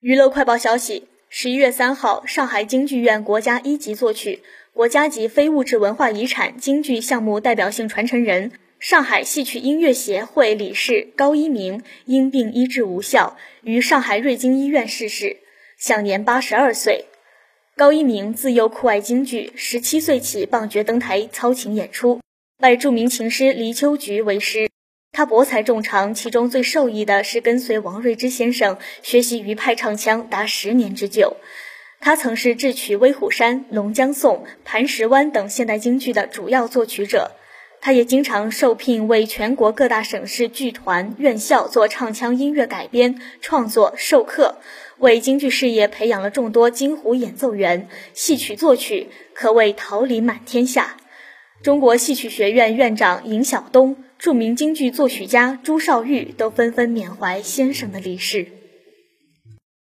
娱乐快报消息：十一月三号，上海京剧院国家一级作曲、国家级非物质文化遗产京剧项目代表性传承人、上海戏曲音乐协会理事高一鸣因病医治无效，于上海瑞金医院逝世，享年八十二岁。高一鸣自幼酷爱京剧，十七岁起棒角登台操琴演出，拜著名琴师黎秋菊为师。他博采众长，其中最受益的是跟随王瑞之先生学习余派唱腔达十年之久。他曾是智取《威虎山》《龙江颂》《磐石湾》等现代京剧的主要作曲者。他也经常受聘为全国各大省市剧团、院校做唱腔音乐改编、创作、授课，为京剧事业培养了众多京胡演奏员，戏曲作曲可谓桃李满天下。中国戏曲学院院长尹晓东。著名京剧作曲家朱绍玉都纷纷缅怀先生的离世。